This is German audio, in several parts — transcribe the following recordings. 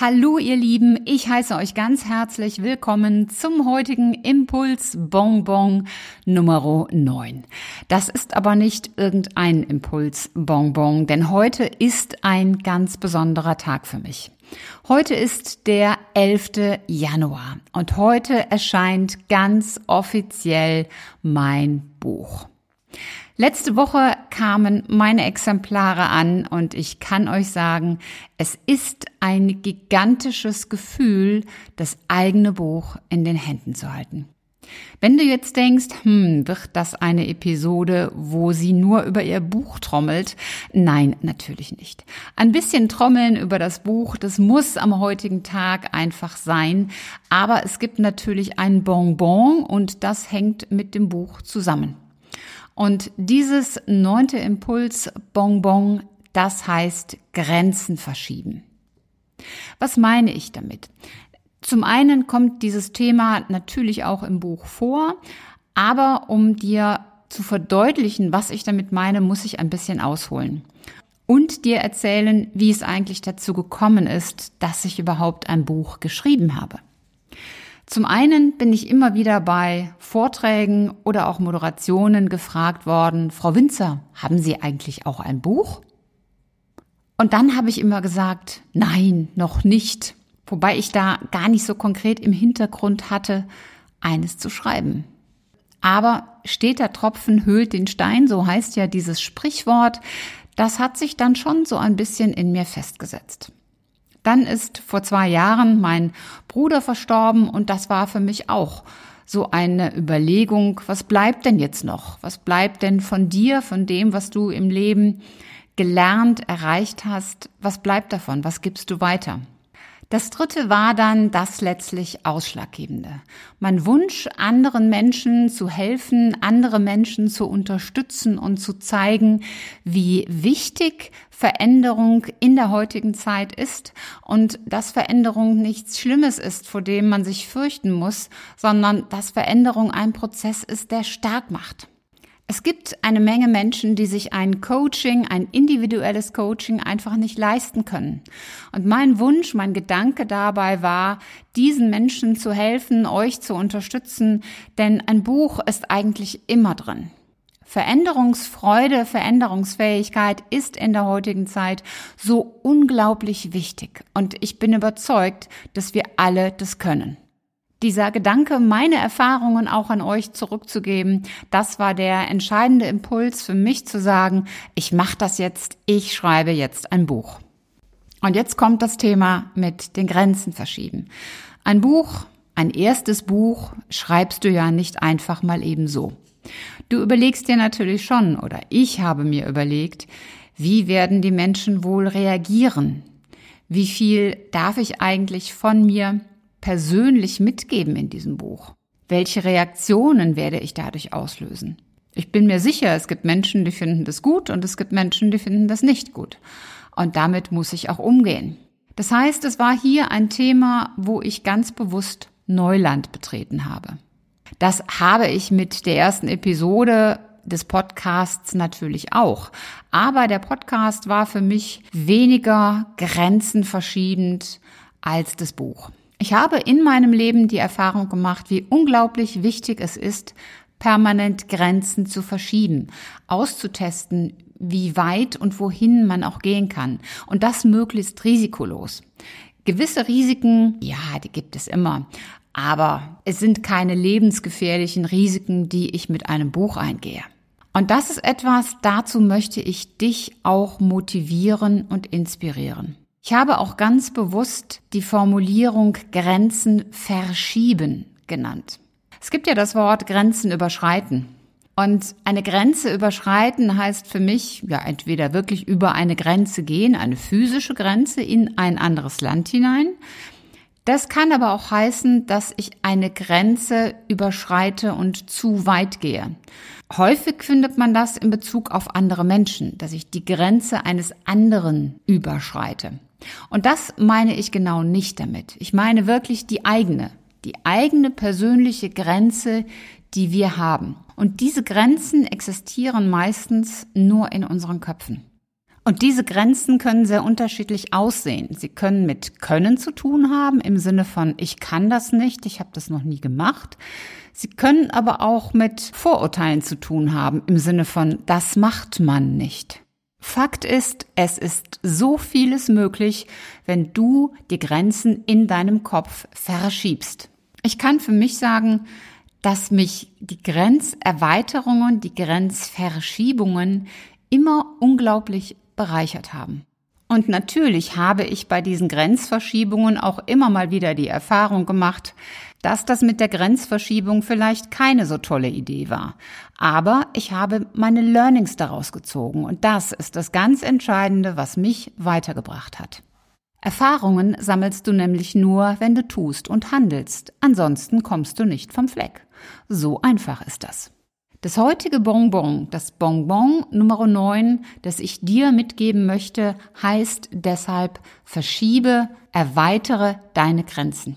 Hallo ihr Lieben, ich heiße euch ganz herzlich willkommen zum heutigen Impuls Bonbon Nummer 9. Das ist aber nicht irgendein Impuls Bonbon, denn heute ist ein ganz besonderer Tag für mich. Heute ist der 11. Januar und heute erscheint ganz offiziell mein Buch. Letzte Woche kamen meine Exemplare an und ich kann euch sagen, es ist ein gigantisches Gefühl, das eigene Buch in den Händen zu halten. Wenn du jetzt denkst, hm, wird das eine Episode, wo sie nur über ihr Buch trommelt? Nein, natürlich nicht. Ein bisschen trommeln über das Buch, das muss am heutigen Tag einfach sein. Aber es gibt natürlich ein Bonbon und das hängt mit dem Buch zusammen. Und dieses neunte Impuls Bonbon, das heißt Grenzen verschieben. Was meine ich damit? Zum einen kommt dieses Thema natürlich auch im Buch vor, aber um dir zu verdeutlichen, was ich damit meine, muss ich ein bisschen ausholen und dir erzählen, wie es eigentlich dazu gekommen ist, dass ich überhaupt ein Buch geschrieben habe. Zum einen bin ich immer wieder bei Vorträgen oder auch Moderationen gefragt worden, Frau Winzer, haben Sie eigentlich auch ein Buch? Und dann habe ich immer gesagt, nein, noch nicht. Wobei ich da gar nicht so konkret im Hintergrund hatte, eines zu schreiben. Aber steter Tropfen höhlt den Stein, so heißt ja dieses Sprichwort. Das hat sich dann schon so ein bisschen in mir festgesetzt. Dann ist vor zwei Jahren mein Bruder verstorben und das war für mich auch so eine Überlegung, was bleibt denn jetzt noch? Was bleibt denn von dir, von dem, was du im Leben gelernt, erreicht hast? Was bleibt davon? Was gibst du weiter? Das dritte war dann das letztlich Ausschlaggebende. Mein Wunsch, anderen Menschen zu helfen, andere Menschen zu unterstützen und zu zeigen, wie wichtig Veränderung in der heutigen Zeit ist und dass Veränderung nichts Schlimmes ist, vor dem man sich fürchten muss, sondern dass Veränderung ein Prozess ist, der stark macht. Es gibt eine Menge Menschen, die sich ein Coaching, ein individuelles Coaching einfach nicht leisten können. Und mein Wunsch, mein Gedanke dabei war, diesen Menschen zu helfen, euch zu unterstützen, denn ein Buch ist eigentlich immer drin. Veränderungsfreude, Veränderungsfähigkeit ist in der heutigen Zeit so unglaublich wichtig. Und ich bin überzeugt, dass wir alle das können dieser Gedanke, meine Erfahrungen auch an euch zurückzugeben, das war der entscheidende Impuls für mich zu sagen, ich mache das jetzt, ich schreibe jetzt ein Buch. Und jetzt kommt das Thema mit den Grenzen verschieben. Ein Buch, ein erstes Buch schreibst du ja nicht einfach mal eben so. Du überlegst dir natürlich schon, oder ich habe mir überlegt, wie werden die Menschen wohl reagieren? Wie viel darf ich eigentlich von mir persönlich mitgeben in diesem Buch? Welche Reaktionen werde ich dadurch auslösen? Ich bin mir sicher, es gibt Menschen, die finden das gut und es gibt Menschen, die finden das nicht gut. Und damit muss ich auch umgehen. Das heißt, es war hier ein Thema, wo ich ganz bewusst Neuland betreten habe. Das habe ich mit der ersten Episode des Podcasts natürlich auch. Aber der Podcast war für mich weniger grenzenverschiebend als das Buch. Ich habe in meinem Leben die Erfahrung gemacht, wie unglaublich wichtig es ist, permanent Grenzen zu verschieben, auszutesten, wie weit und wohin man auch gehen kann. Und das möglichst risikolos. Gewisse Risiken, ja, die gibt es immer. Aber es sind keine lebensgefährlichen Risiken, die ich mit einem Buch eingehe. Und das ist etwas, dazu möchte ich dich auch motivieren und inspirieren. Ich habe auch ganz bewusst die Formulierung Grenzen verschieben genannt. Es gibt ja das Wort Grenzen überschreiten. Und eine Grenze überschreiten heißt für mich ja entweder wirklich über eine Grenze gehen, eine physische Grenze in ein anderes Land hinein. Das kann aber auch heißen, dass ich eine Grenze überschreite und zu weit gehe. Häufig findet man das in Bezug auf andere Menschen, dass ich die Grenze eines anderen überschreite. Und das meine ich genau nicht damit. Ich meine wirklich die eigene, die eigene persönliche Grenze, die wir haben. Und diese Grenzen existieren meistens nur in unseren Köpfen. Und diese Grenzen können sehr unterschiedlich aussehen. Sie können mit Können zu tun haben, im Sinne von, ich kann das nicht, ich habe das noch nie gemacht. Sie können aber auch mit Vorurteilen zu tun haben, im Sinne von, das macht man nicht. Fakt ist, es ist so vieles möglich, wenn du die Grenzen in deinem Kopf verschiebst. Ich kann für mich sagen, dass mich die Grenzerweiterungen, die Grenzverschiebungen immer unglaublich bereichert haben. Und natürlich habe ich bei diesen Grenzverschiebungen auch immer mal wieder die Erfahrung gemacht, dass das mit der Grenzverschiebung vielleicht keine so tolle Idee war. Aber ich habe meine Learnings daraus gezogen und das ist das ganz Entscheidende, was mich weitergebracht hat. Erfahrungen sammelst du nämlich nur, wenn du tust und handelst, ansonsten kommst du nicht vom Fleck. So einfach ist das. Das heutige Bonbon, das Bonbon Nummer 9, das ich dir mitgeben möchte, heißt deshalb verschiebe, erweitere deine Grenzen.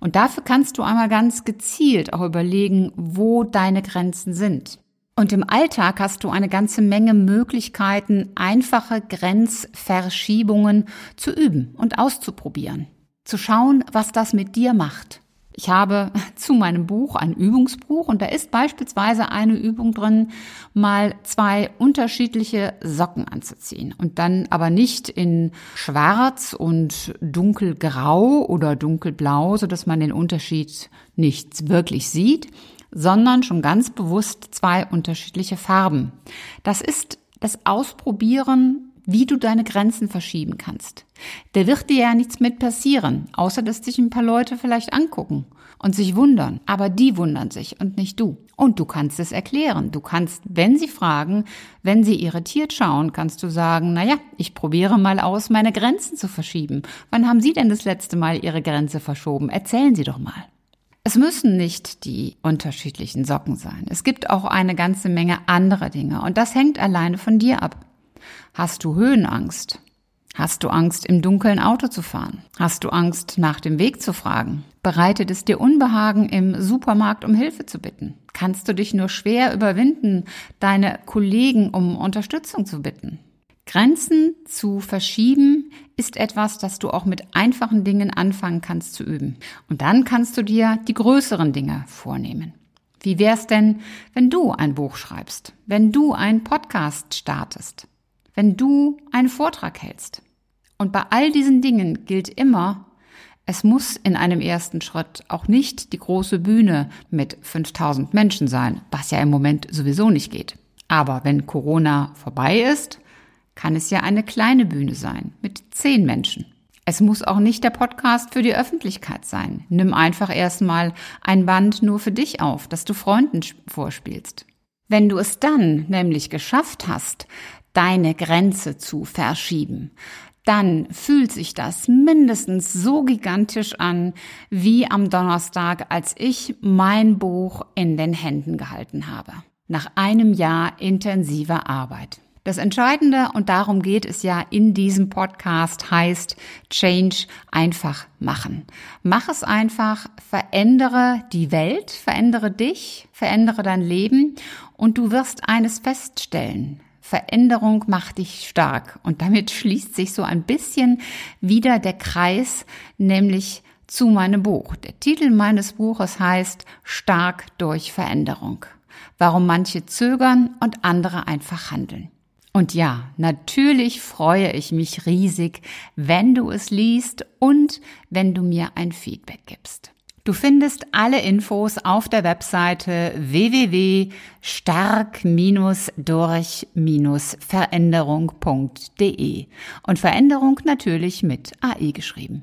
Und dafür kannst du einmal ganz gezielt auch überlegen, wo deine Grenzen sind. Und im Alltag hast du eine ganze Menge Möglichkeiten, einfache Grenzverschiebungen zu üben und auszuprobieren. Zu schauen, was das mit dir macht. Ich habe zu meinem Buch ein Übungsbuch und da ist beispielsweise eine Übung drin, mal zwei unterschiedliche Socken anzuziehen und dann aber nicht in schwarz und dunkelgrau oder dunkelblau, so dass man den Unterschied nicht wirklich sieht, sondern schon ganz bewusst zwei unterschiedliche Farben. Das ist das Ausprobieren wie du deine Grenzen verschieben kannst. Da wird dir ja nichts mit passieren, außer dass dich ein paar Leute vielleicht angucken und sich wundern. Aber die wundern sich und nicht du. Und du kannst es erklären. Du kannst, wenn sie fragen, wenn sie irritiert schauen, kannst du sagen, na ja, ich probiere mal aus, meine Grenzen zu verschieben. Wann haben Sie denn das letzte Mal Ihre Grenze verschoben? Erzählen Sie doch mal. Es müssen nicht die unterschiedlichen Socken sein. Es gibt auch eine ganze Menge anderer Dinge und das hängt alleine von dir ab. Hast du Höhenangst? Hast du Angst, im dunklen Auto zu fahren? Hast du Angst, nach dem Weg zu fragen? Bereitet es dir Unbehagen, im Supermarkt um Hilfe zu bitten? Kannst du dich nur schwer überwinden, deine Kollegen um Unterstützung zu bitten? Grenzen zu verschieben ist etwas, das du auch mit einfachen Dingen anfangen kannst zu üben. Und dann kannst du dir die größeren Dinge vornehmen. Wie wär's denn, wenn du ein Buch schreibst, wenn du einen Podcast startest, wenn du einen Vortrag hältst. Und bei all diesen Dingen gilt immer, es muss in einem ersten Schritt auch nicht die große Bühne mit 5000 Menschen sein, was ja im Moment sowieso nicht geht. Aber wenn Corona vorbei ist, kann es ja eine kleine Bühne sein mit zehn Menschen. Es muss auch nicht der Podcast für die Öffentlichkeit sein. Nimm einfach erstmal ein Band nur für dich auf, das du Freunden vorspielst. Wenn du es dann nämlich geschafft hast, deine Grenze zu verschieben, dann fühlt sich das mindestens so gigantisch an wie am Donnerstag, als ich mein Buch in den Händen gehalten habe. Nach einem Jahr intensiver Arbeit. Das Entscheidende, und darum geht es ja in diesem Podcast, heißt Change einfach machen. Mach es einfach, verändere die Welt, verändere dich, verändere dein Leben und du wirst eines feststellen. Veränderung macht dich stark. Und damit schließt sich so ein bisschen wieder der Kreis, nämlich zu meinem Buch. Der Titel meines Buches heißt Stark durch Veränderung. Warum manche zögern und andere einfach handeln. Und ja, natürlich freue ich mich riesig, wenn du es liest und wenn du mir ein Feedback gibst. Du findest alle Infos auf der Webseite www.stark-durch-veränderung.de und Veränderung natürlich mit AI geschrieben.